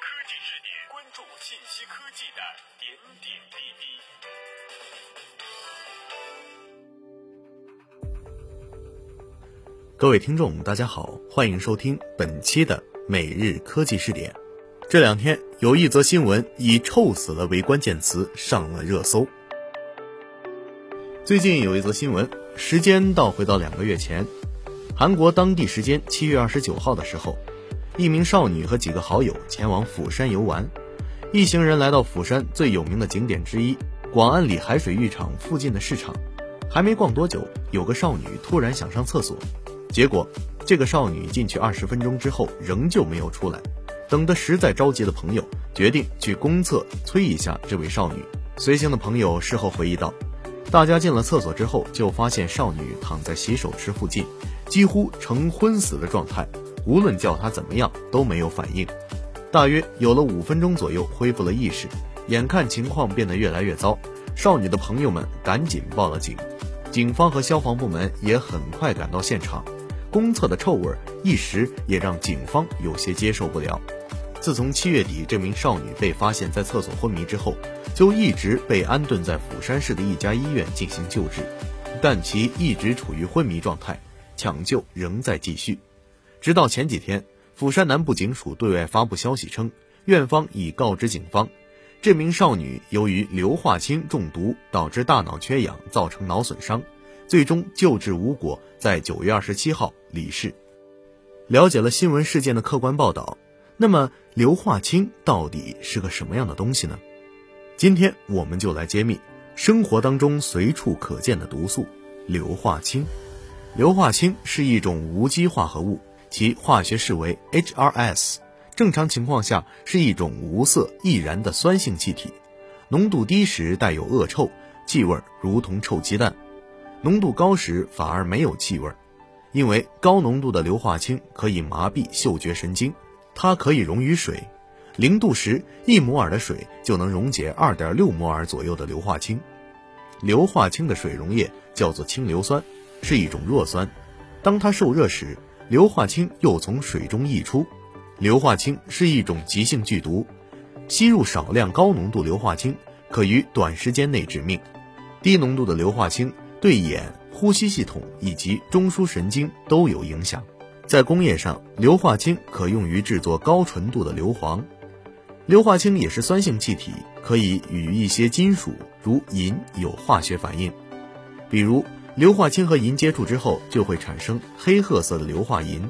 科技视点，关注信息科技的点点滴滴。各位听众，大家好，欢迎收听本期的每日科技视点。这两天有一则新闻以“臭死了”为关键词上了热搜。最近有一则新闻，时间倒回到两个月前，韩国当地时间七月二十九号的时候，一名少女和几个好友前往釜山游玩。一行人来到釜山最有名的景点之一广安里海水浴场附近的市场，还没逛多久，有个少女突然想上厕所，结果这个少女进去二十分钟之后仍旧没有出来。等得实在着急的朋友决定去公厕催一下这位少女。随行的朋友事后回忆道。大家进了厕所之后，就发现少女躺在洗手池附近，几乎呈昏死的状态，无论叫她怎么样都没有反应。大约有了五分钟左右，恢复了意识。眼看情况变得越来越糟，少女的朋友们赶紧报了警，警方和消防部门也很快赶到现场。公厕的臭味一时也让警方有些接受不了。自从七月底这名少女被发现在厕所昏迷之后，就一直被安顿在釜山市的一家医院进行救治，但其一直处于昏迷状态，抢救仍在继续。直到前几天，釜山南部警署对外发布消息称，院方已告知警方，这名少女由于硫化氢中毒导致大脑缺氧，造成脑损伤，最终救治无果，在九月二十七号离世。了解了新闻事件的客观报道。那么，硫化氢到底是个什么样的东西呢？今天我们就来揭秘生活当中随处可见的毒素——硫化氢。硫化氢是一种无机化合物，其化学式为 HRS。正常情况下是一种无色易燃的酸性气体，浓度低时带有恶臭，气味如同臭鸡蛋；浓度高时反而没有气味，因为高浓度的硫化氢可以麻痹嗅觉神经。它可以溶于水，零度时一摩尔的水就能溶解二点六摩尔左右的硫化氢。硫化氢的水溶液叫做氢硫酸，是一种弱酸。当它受热时，硫化氢又从水中溢出。硫化氢是一种急性剧毒，吸入少量高浓度硫化氢可于短时间内致命。低浓度的硫化氢对眼、呼吸系统以及中枢神经都有影响。在工业上，硫化氢可用于制作高纯度的硫磺。硫化氢也是酸性气体，可以与一些金属如银有化学反应。比如，硫化氢和银接触之后，就会产生黑褐色的硫化银。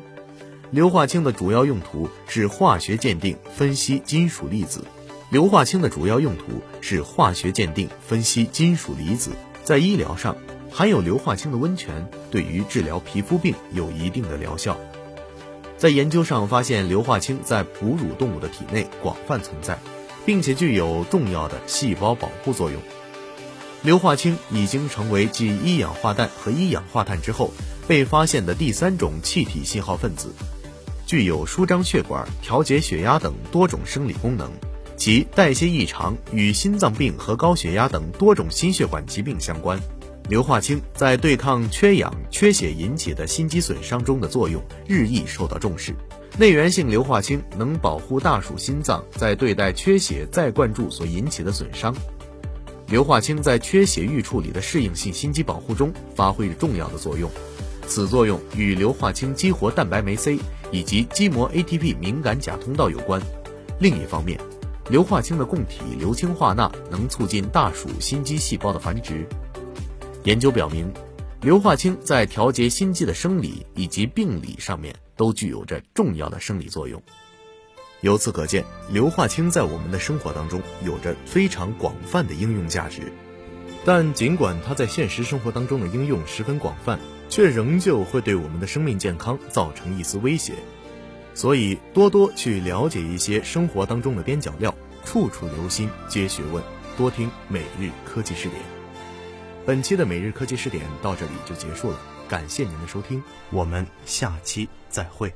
硫化氢的主要用途是化学鉴定、分析金属粒子。硫化氢的主要用途是化学鉴定、分析金属离子。在医疗上，含有硫化氢的温泉对于治疗皮肤病有一定的疗效。在研究上发现，硫化氢在哺乳动物的体内广泛存在，并且具有重要的细胞保护作用。硫化氢已经成为继一氧化氮和一氧化碳之后被发现的第三种气体信号分子，具有舒张血管、调节血压等多种生理功能。其代谢异常与心脏病和高血压等多种心血管疾病相关。硫化氢在对抗缺氧、缺血引起的心肌损伤中的作用日益受到重视。内源性硫化氢能保护大鼠心脏在对待缺血再灌注所引起的损伤。硫化氢在缺血预处理的适应性心肌保护中发挥着重要的作用，此作用与硫化氢激活蛋白酶 C 以及激膜 ATP 敏感钾通道有关。另一方面，硫化氢的供体硫氰化钠能促进大鼠心肌细胞的繁殖。研究表明，硫化氢在调节心肌的生理以及病理上面都具有着重要的生理作用。由此可见，硫化氢在我们的生活当中有着非常广泛的应用价值。但尽管它在现实生活当中的应用十分广泛，却仍旧会对我们的生命健康造成一丝威胁。所以，多多去了解一些生活当中的边角料，处处留心皆学问。多听每日科技视点。本期的每日科技视点到这里就结束了，感谢您的收听，我们下期再会。